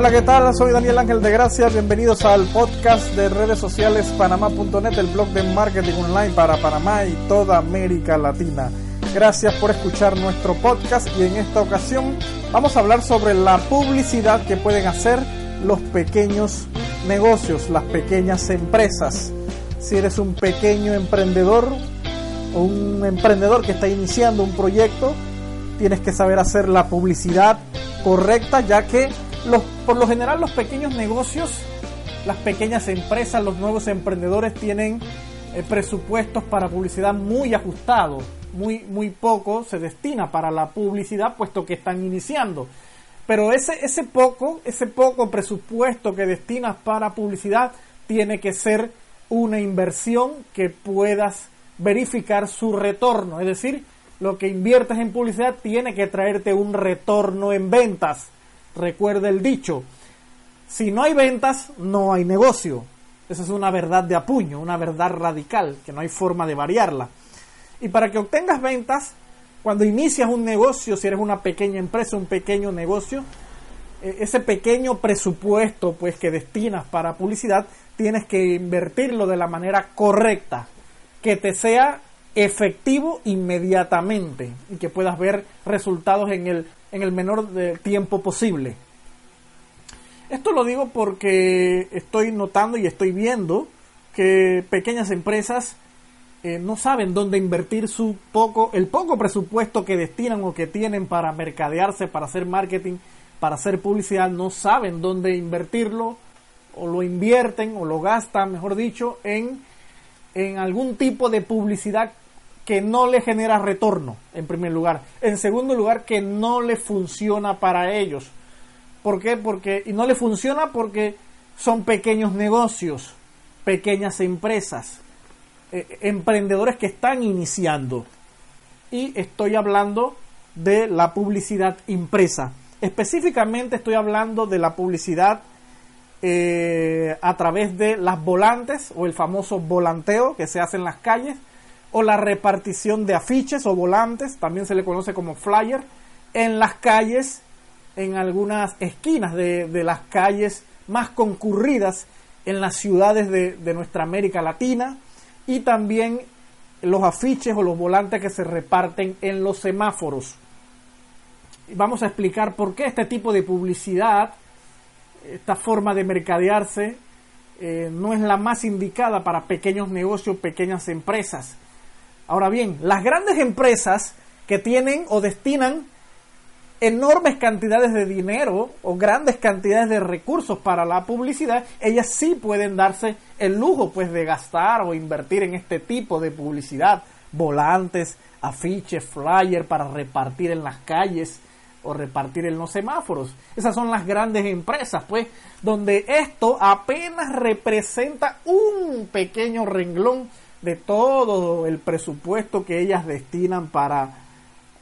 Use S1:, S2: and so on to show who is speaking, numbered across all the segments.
S1: Hola, ¿qué tal? Soy Daniel Ángel de Gracia. Bienvenidos al podcast de redes sociales panamá.net, el blog de marketing online para Panamá y toda América Latina. Gracias por escuchar nuestro podcast y en esta ocasión vamos a hablar sobre la publicidad que pueden hacer los pequeños negocios, las pequeñas empresas. Si eres un pequeño emprendedor o un emprendedor que está iniciando un proyecto, tienes que saber hacer la publicidad correcta ya que los, por lo general los pequeños negocios, las pequeñas empresas, los nuevos emprendedores tienen eh, presupuestos para publicidad muy ajustados, muy, muy poco se destina para la publicidad puesto que están iniciando. Pero ese, ese poco, ese poco presupuesto que destinas para publicidad tiene que ser una inversión que puedas verificar su retorno. Es decir, lo que inviertes en publicidad tiene que traerte un retorno en ventas. Recuerda el dicho, si no hay ventas, no hay negocio. Esa es una verdad de apuño, una verdad radical, que no hay forma de variarla. Y para que obtengas ventas, cuando inicias un negocio, si eres una pequeña empresa, un pequeño negocio, e, ese pequeño presupuesto pues que destinas para publicidad, tienes que invertirlo de la manera correcta, que te sea efectivo inmediatamente y que puedas ver resultados en el, en el menor de tiempo posible. Esto lo digo porque estoy notando y estoy viendo que pequeñas empresas eh, no saben dónde invertir su poco, el poco presupuesto que destinan o que tienen para mercadearse, para hacer marketing, para hacer publicidad, no saben dónde invertirlo o lo invierten o lo gastan, mejor dicho, en, en algún tipo de publicidad que no le genera retorno, en primer lugar. En segundo lugar, que no le funciona para ellos. ¿Por qué? Porque, y no le funciona porque son pequeños negocios, pequeñas empresas, eh, emprendedores que están iniciando. Y estoy hablando de la publicidad impresa. Específicamente estoy hablando de la publicidad eh, a través de las volantes o el famoso volanteo que se hace en las calles o la repartición de afiches o volantes, también se le conoce como flyer, en las calles, en algunas esquinas de, las calles más concurridas en las ciudades de, nuestra América Latina y también los afiches o los volantes que se reparten en los semáforos. Vamos a explicar por qué este tipo de publicidad, esta forma de mercadearse, eh, no es la más indicada para pequeños negocios, pequeñas empresas. Ahora bien, las grandes empresas que tienen o destinan enormes cantidades de dinero o grandes cantidades de recursos para la publicidad, ellas sí pueden darse el lujo pues de gastar o invertir en este tipo de publicidad, volantes, afiches, flyers para repartir en las calles o repartir en los semáforos. Esas son las grandes empresas, pues, donde esto apenas representa un pequeño renglón de todo el presupuesto que ellas destinan para,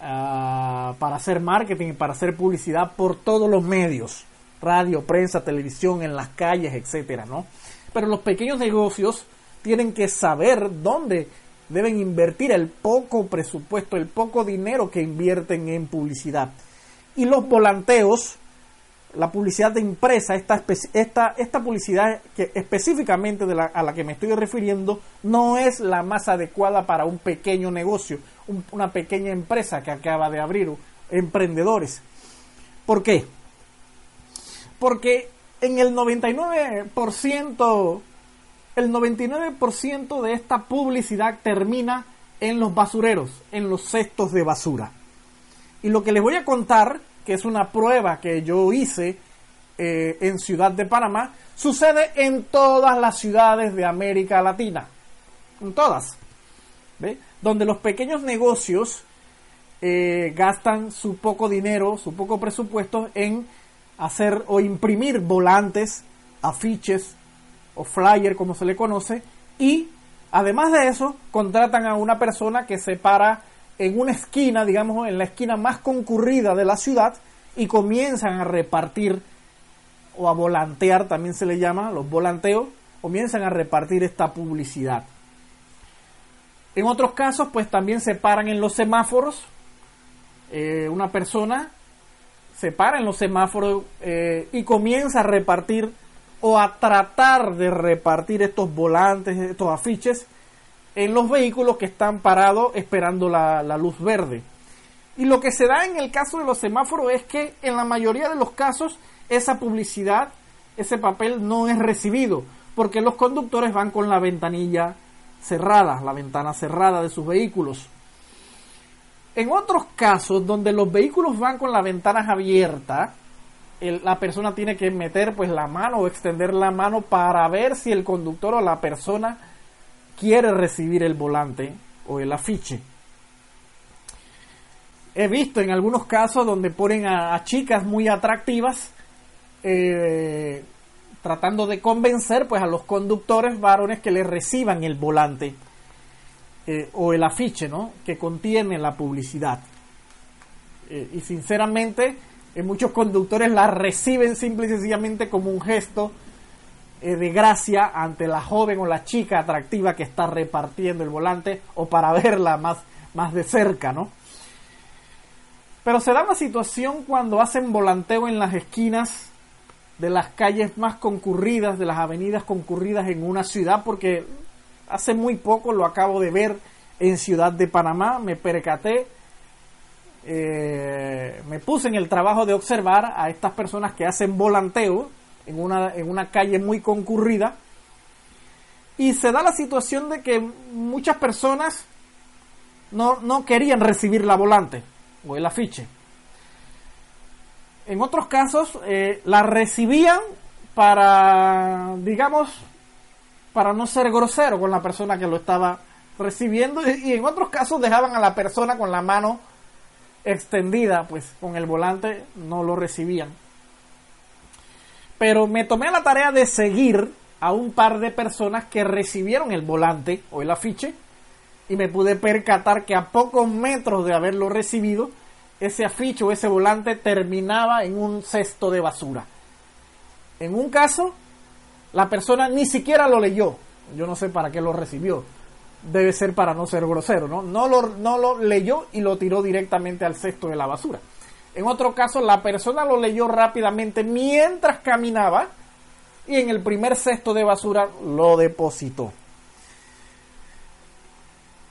S1: ah, para hacer marketing y para hacer publicidad por todos los medios, radio, prensa, televisión, en las calles, etcétera, ¿no? Pero los pequeños negocios tienen que saber dónde deben invertir el poco presupuesto, el poco dinero que invierten en publicidad. Y los volanteos la publicidad de impresa, esta, esta, esta publicidad que específicamente a la que me estoy refiriendo, no es la más adecuada para un pequeño negocio, una pequeña empresa que acaba de abrir, emprendedores. ¿Por qué? Porque en el 99%, el 99% de esta publicidad termina en los basureros, en los cestos de basura. Y lo que les voy a contar que es una prueba que yo hice eh, en Ciudad de Panamá, sucede en todas las ciudades de América Latina. En todas. ¿Ve? Donde los pequeños negocios eh, gastan su poco dinero, su poco presupuesto en hacer o imprimir volantes, afiches o flyer como se le conoce y además de eso contratan a una persona que se para en una esquina, digamos, en la esquina más concurrida de la ciudad y comienzan a repartir o a volantear, también se le llama, los volanteos, comienzan a repartir esta publicidad. En otros casos, pues también se paran en los semáforos eh, una persona se para en los semáforos eh, y comienza a repartir o a tratar de repartir estos volantes, estos afiches en los vehículos que están parados esperando la, luz verde. Y lo que se da en el caso de los semáforos es que en la mayoría de los casos esa publicidad, ese papel no es recibido, porque los conductores van con la ventanilla cerrada, la ventana cerrada de sus vehículos. En otros casos donde los vehículos van con las ventanas abiertas, la persona tiene que meter pues la mano o extender la mano para ver si el conductor o la persona quiere recibir el volante o el afiche. He visto en algunos casos donde ponen a, chicas muy atractivas eh, tratando de convencer pues a los conductores varones que le reciban el volante eh, o el afiche, ¿no? Que contiene la publicidad. Eh, y sinceramente, muchos conductores la reciben simple y sencillamente como un gesto de gracia ante la joven o la chica atractiva que está repartiendo el volante o para verla más, más de cerca, ¿no? Pero se da una situación cuando hacen volanteo en las esquinas de las calles más concurridas, de las avenidas concurridas en una ciudad, porque Hace muy poco lo acabo de ver en Ciudad de Panamá, me percaté, eh, me puse en el trabajo de observar a estas personas que hacen volanteo en una, en una calle muy concurrida y se da la situación de que muchas personas no, no querían recibir la volante o el afiche. En otros casos eh, la recibían para, digamos, para no ser grosero con la persona que lo estaba recibiendo y en otros casos dejaban a la persona con la mano extendida, pues con el volante no lo recibían. Pero me tomé la tarea de seguir a un par de personas que recibieron el volante o el afiche y me pude percatar que a pocos metros de haberlo recibido, ese afiche o ese volante terminaba en un cesto de basura. En un caso la persona ni siquiera lo leyó. Yo no sé para qué lo recibió. Debe ser para no ser grosero, ¿no? No lo, no lo leyó y lo tiró directamente al cesto de la basura. En otro caso, la persona lo leyó rápidamente mientras caminaba y en el primer cesto de basura lo depositó.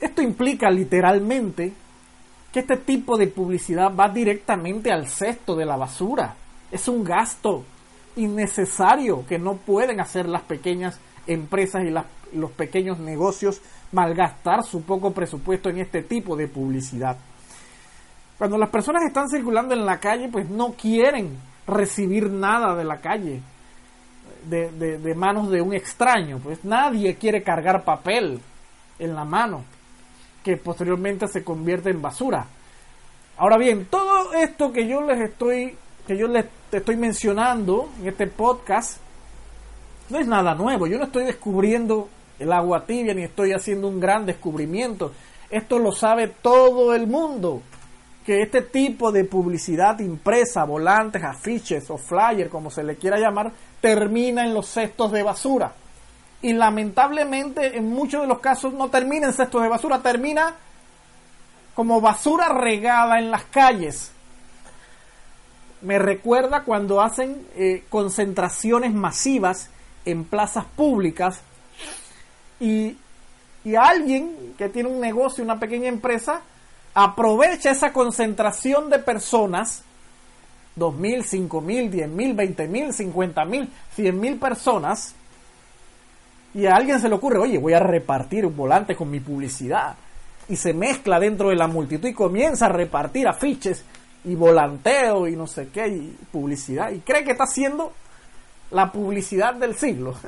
S1: Esto implica literalmente que este tipo de publicidad va directamente al cesto de la basura. Es un gasto innecesario que no pueden hacer las pequeñas empresas y los pequeños negocios malgastar su poco presupuesto en este tipo de publicidad. Cuando las personas están circulando en la calle, pues no quieren recibir nada de la calle, de, de manos de un extraño. Pues nadie quiere cargar papel en la mano, que posteriormente se convierte en basura. Ahora bien, todo esto que yo les estoy que yo les estoy mencionando en este podcast no es nada nuevo. Yo no estoy descubriendo el agua tibia ni estoy haciendo un gran descubrimiento. Esto lo sabe todo el mundo. Que este tipo de publicidad impresa, volantes, afiches o flyers, como se le quiera llamar, termina en los cestos de basura. Y lamentablemente en muchos de los casos no termina en cestos de basura, termina como basura regada en las calles me recuerda cuando hacen eh, concentraciones masivas en plazas públicas y, y alguien que tiene un negocio, una pequeña empresa, aprovecha esa concentración de personas, 2.000, 5.000, 10.000, 20.000, 50.000, 100.000 personas, y a alguien se le ocurre, oye, voy a repartir un volante con mi publicidad, y se mezcla dentro de la multitud y comienza a repartir afiches y volanteo y no sé qué, y publicidad, y cree que está haciendo la publicidad del siglo.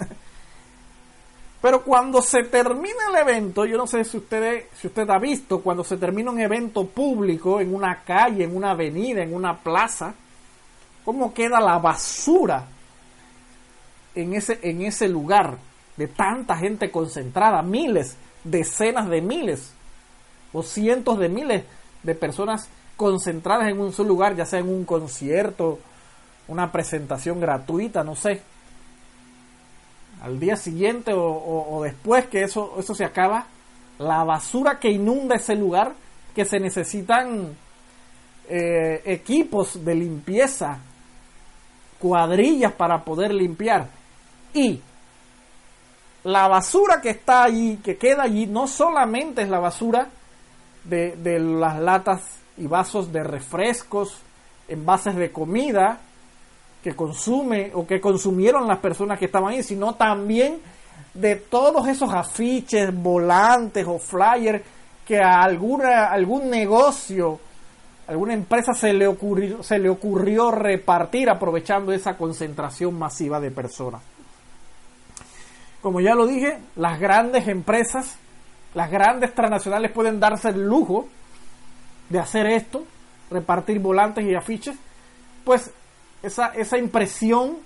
S1: Pero cuando se termina el evento, yo no sé si usted, si usted ha visto, cuando se termina un evento público en una calle, en una avenida, en una plaza, cómo queda la basura en ese, en ese lugar de tanta gente concentrada, miles, decenas de miles o cientos de miles de personas concentradas en un solo lugar, ya sea en un concierto, una presentación gratuita, no sé. Al día siguiente o, después que eso, eso se acaba, la basura que inunda ese lugar, que se necesitan eh, equipos de limpieza, cuadrillas para poder limpiar. Y la basura que está allí, que queda allí, no solamente es la basura de, de las latas y vasos de refrescos, envases de comida que consume o que consumieron las personas que estaban ahí, sino también de todos esos afiches, volantes o flyers que a alguna, algún negocio, alguna empresa se le, ocurrió, se le ocurrió repartir aprovechando esa concentración masiva de personas. Como ya lo dije, las grandes empresas, las grandes transnacionales pueden darse el lujo de hacer esto, repartir volantes y afiches, pues esa, esa impresión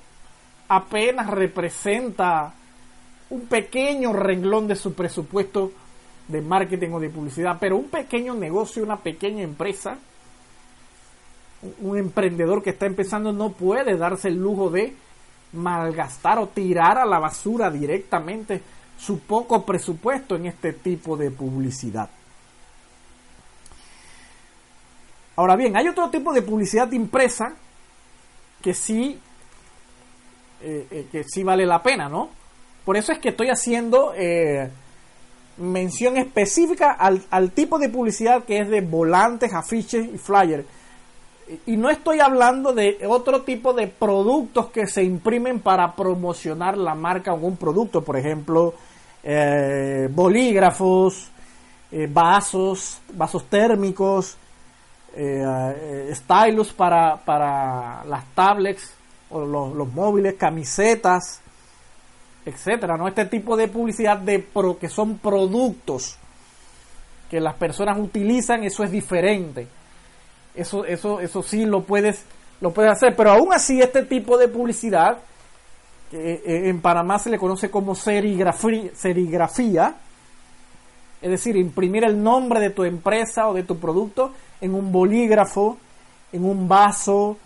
S1: apenas representa un pequeño renglón de su presupuesto de marketing o de publicidad, pero un pequeño negocio, una pequeña empresa, un emprendedor que está empezando no puede darse el lujo de malgastar o tirar a la basura directamente su poco presupuesto en este tipo de publicidad. Ahora bien, hay otro tipo de publicidad impresa que sí, eh, eh, que sí vale la pena, ¿no? Por eso es que estoy haciendo eh, mención específica al, al, tipo de publicidad que es de volantes, afiches y flyers. Y no estoy hablando de otro tipo de productos que se imprimen para promocionar la marca o un producto, por ejemplo, bolígrafos, vasos, vasos térmicos, eh, stylus para, para las tablets o los, los móviles, camisetas, etcétera, ¿no? Este tipo de publicidad de pro, que son productos que las personas utilizan, eso es diferente. Eso, eso, eso sí lo puedes, lo puedes hacer. Pero aún así, este tipo de publicidad, que eh, en Panamá se le conoce como serigrafía, es decir, imprimir el nombre de tu empresa o de tu producto en un bolígrafo, en un vaso,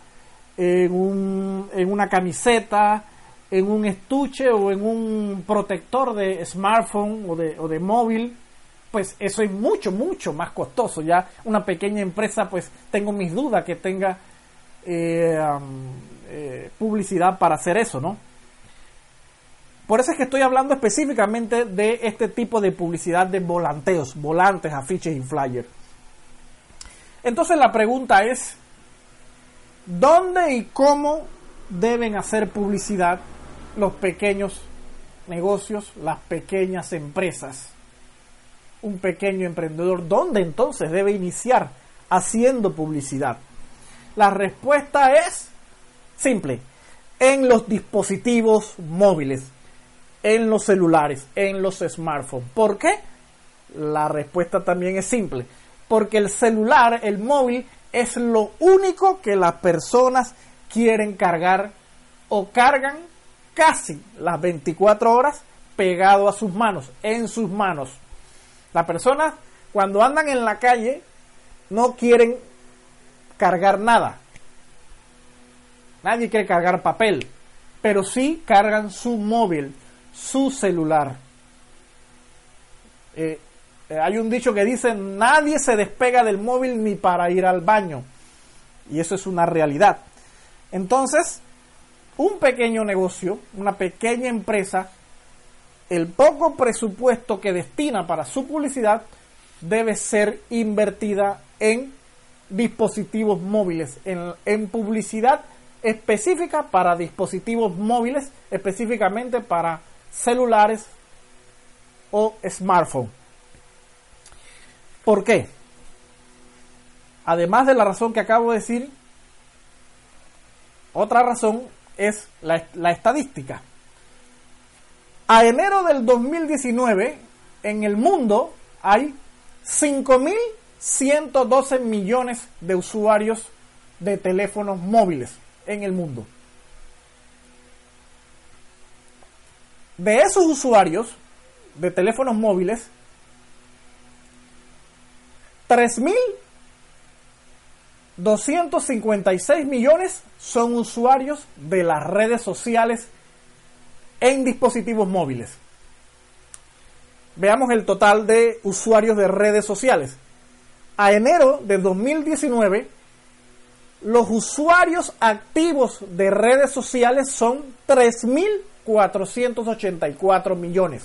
S1: en, un, en una camiseta, en un estuche o en un protector de smartphone o de, o de móvil, pues eso es mucho, mucho más costoso. Ya una pequeña empresa, pues tengo mis dudas que tenga eh, eh, publicidad para hacer eso, ¿no? Por eso es que estoy hablando específicamente de este tipo de publicidad de volanteos, volantes, afiches y flyers. Entonces la pregunta es, ¿dónde y cómo deben hacer publicidad los pequeños negocios, las pequeñas empresas. Un pequeño emprendedor, ¿dónde entonces debe iniciar haciendo publicidad? La respuesta es simple, en los dispositivos móviles, en los celulares, en los smartphones. ¿Por qué? La respuesta también es simple, porque el celular, el móvil, es lo único que las personas quieren cargar o cargan casi las 24 horas pegado a sus manos, en sus manos. Las personas cuando andan en la calle no quieren cargar nada. Nadie quiere cargar papel, pero sí cargan su móvil, su celular. Eh, eh, hay un dicho que dice, nadie se despega del móvil ni para ir al baño. Y eso es una realidad. Entonces, un pequeño negocio, una pequeña empresa, el poco presupuesto que destina para su publicidad debe ser invertida en dispositivos móviles, en, publicidad específica para dispositivos móviles, específicamente para celulares o smartphone. ¿Por qué? Además de la razón que acabo de decir, otra razón es la, estadística. A enero del 2019, en el mundo hay 5.112 millones de usuarios de teléfonos móviles en el mundo. De esos usuarios de teléfonos móviles, 3.000 256 millones son usuarios de las redes sociales en dispositivos móviles. Veamos el total de usuarios de redes sociales. A enero de 2019, los usuarios activos de redes sociales son 3.484 millones.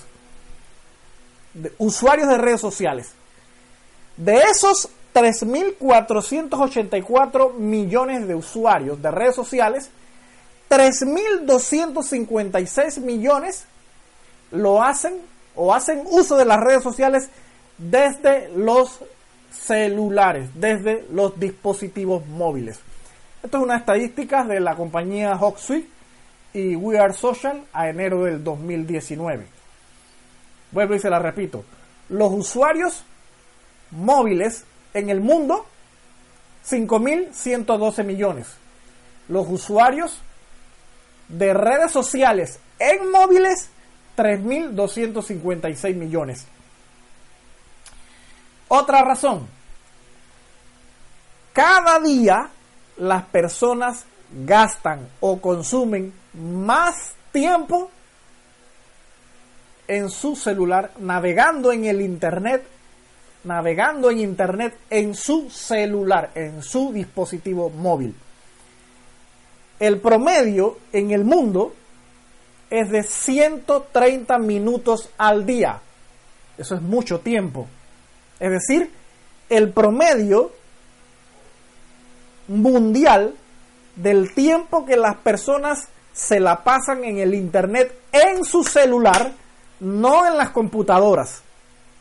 S1: De usuarios de redes sociales. De esos 3.484 millones de usuarios de redes sociales, 3.256 millones lo hacen o hacen uso de las redes sociales desde los celulares, desde los dispositivos móviles. Esto es una estadística de la compañía Hawksuite y We Are Social a enero del 2019. Vuelvo y se la repito. Los usuarios móviles en el mundo, 5.112 millones. Los usuarios de redes sociales en móviles, 3.256 millones. Otra razón. Cada día las personas gastan o consumen más tiempo en su celular navegando en el Internet, navegando en Internet en su celular, en su dispositivo móvil. El promedio en el mundo es de 130 minutos al día. Eso es mucho tiempo. Es decir, el promedio mundial del tiempo que las personas se la pasan en el Internet en su celular, no en las computadoras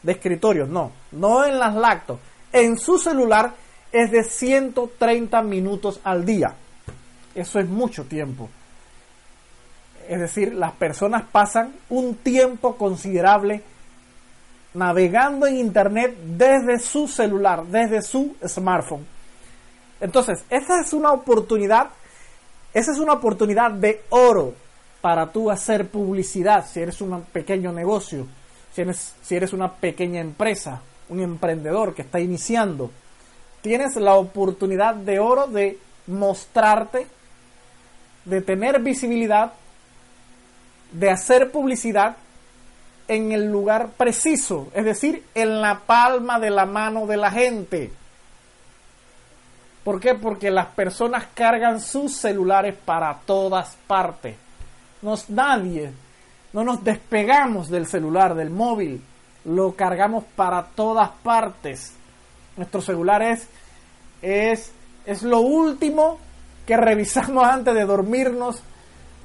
S1: de escritorio, no, no en las lactos, en su celular es de 130 minutos al día. Eso es mucho tiempo. Es decir, las personas pasan un tiempo considerable navegando en Internet desde su celular, desde su smartphone. Entonces, esa es una oportunidad, esa es una oportunidad de oro para tú hacer publicidad si eres un pequeño negocio, si eres, si eres una pequeña empresa, un emprendedor que está iniciando. Tienes la oportunidad de oro de mostrarte, de tener visibilidad, de hacer publicidad en el lugar preciso, es decir, en la palma de la mano de la gente. ¿Por qué? Porque las personas cargan sus celulares para todas partes. Nos, nadie, no nos despegamos del celular, del móvil. Lo cargamos para todas partes. Nuestro celular es, es, lo último que revisamos antes de dormirnos,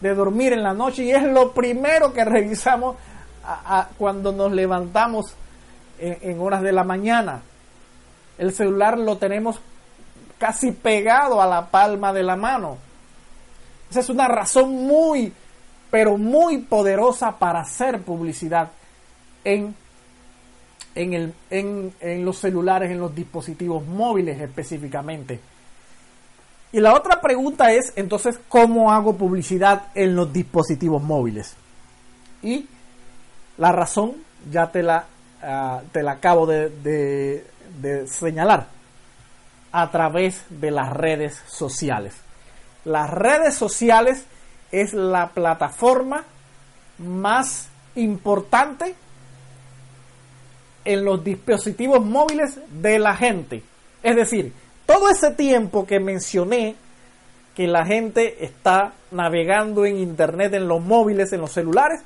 S1: de dormir en la noche y es lo primero que revisamos cuando nos levantamos en horas de la mañana. El celular lo tenemos casi pegado a la palma de la mano. Esa es una razón muy, pero muy poderosa para hacer publicidad en, en, el, en, en los celulares, en los dispositivos móviles específicamente. Y la otra pregunta es, entonces, ¿cómo hago publicidad en los dispositivos móviles? Y la razón ya te la, ah, te la acabo de, de señalar a través de las redes sociales. Las redes sociales es la plataforma más importante en los dispositivos móviles de la gente. Es decir, todo ese tiempo que mencioné que la gente está navegando en internet, en los móviles, en los celulares,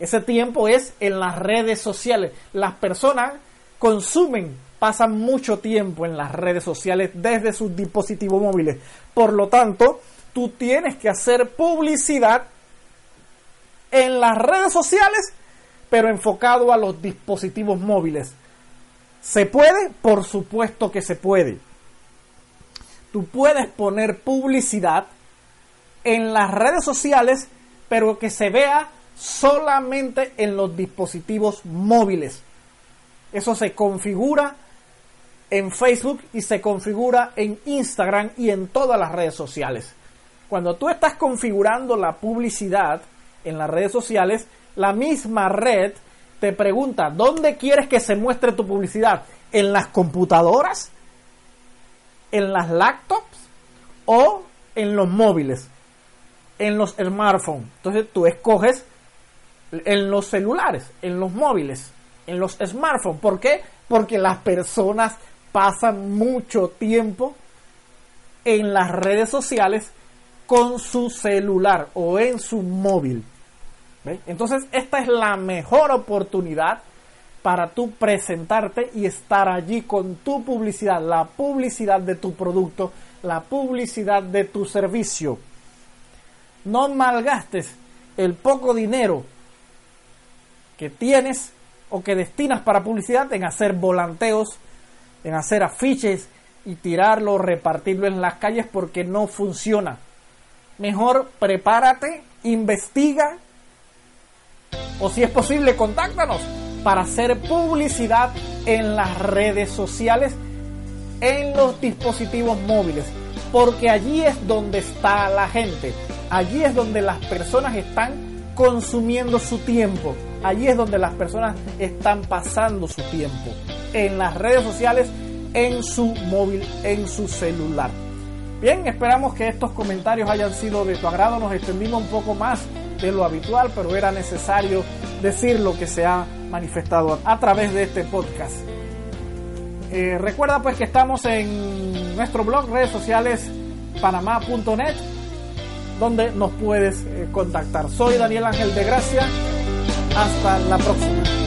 S1: ese tiempo es en las redes sociales. Las personas consumen pasan mucho tiempo en las redes sociales desde sus dispositivos móviles. Por lo tanto, tú tienes que hacer publicidad en las redes sociales, pero enfocado a los dispositivos móviles. ¿Se puede? Por supuesto que se puede. Tú puedes poner publicidad en las redes sociales, pero que se vea solamente en los dispositivos móviles. Eso se configura en Facebook y se configura en Instagram y en todas las redes sociales. Cuando tú estás configurando la publicidad en las redes sociales, la misma red te pregunta, ¿dónde quieres que se muestre tu publicidad? ¿En las computadoras? ¿En las laptops? ¿O en los móviles? En los smartphones. Entonces tú escoges en los celulares, en los móviles, en los smartphones. ¿Por qué? Porque las personas pasan mucho tiempo en las redes sociales con su celular o en su móvil. Entonces esta es la mejor oportunidad para tú presentarte y estar allí con tu publicidad, la publicidad de tu producto, la publicidad de tu servicio. No malgastes el poco dinero que tienes o que destinas para publicidad en hacer volanteos, en hacer afiches y tirarlo, repartirlo en las calles porque no funciona. Mejor prepárate, investiga o si es posible contáctanos para hacer publicidad en las redes sociales, en los dispositivos móviles, porque allí es donde está la gente, allí es donde las personas están consumiendo su tiempo, allí es donde las personas están pasando su tiempo, en las redes sociales, en su móvil, en su celular. Bien, esperamos que estos comentarios hayan sido de tu agrado, nos extendimos un poco más de lo habitual, pero era necesario decir lo que se ha manifestado a través de este podcast. Eh, recuerda pues que estamos en nuestro blog, redes sociales, panamá.net, donde nos puedes eh, contactar. Soy Daniel Ángel de Gracia. Hasta la próxima.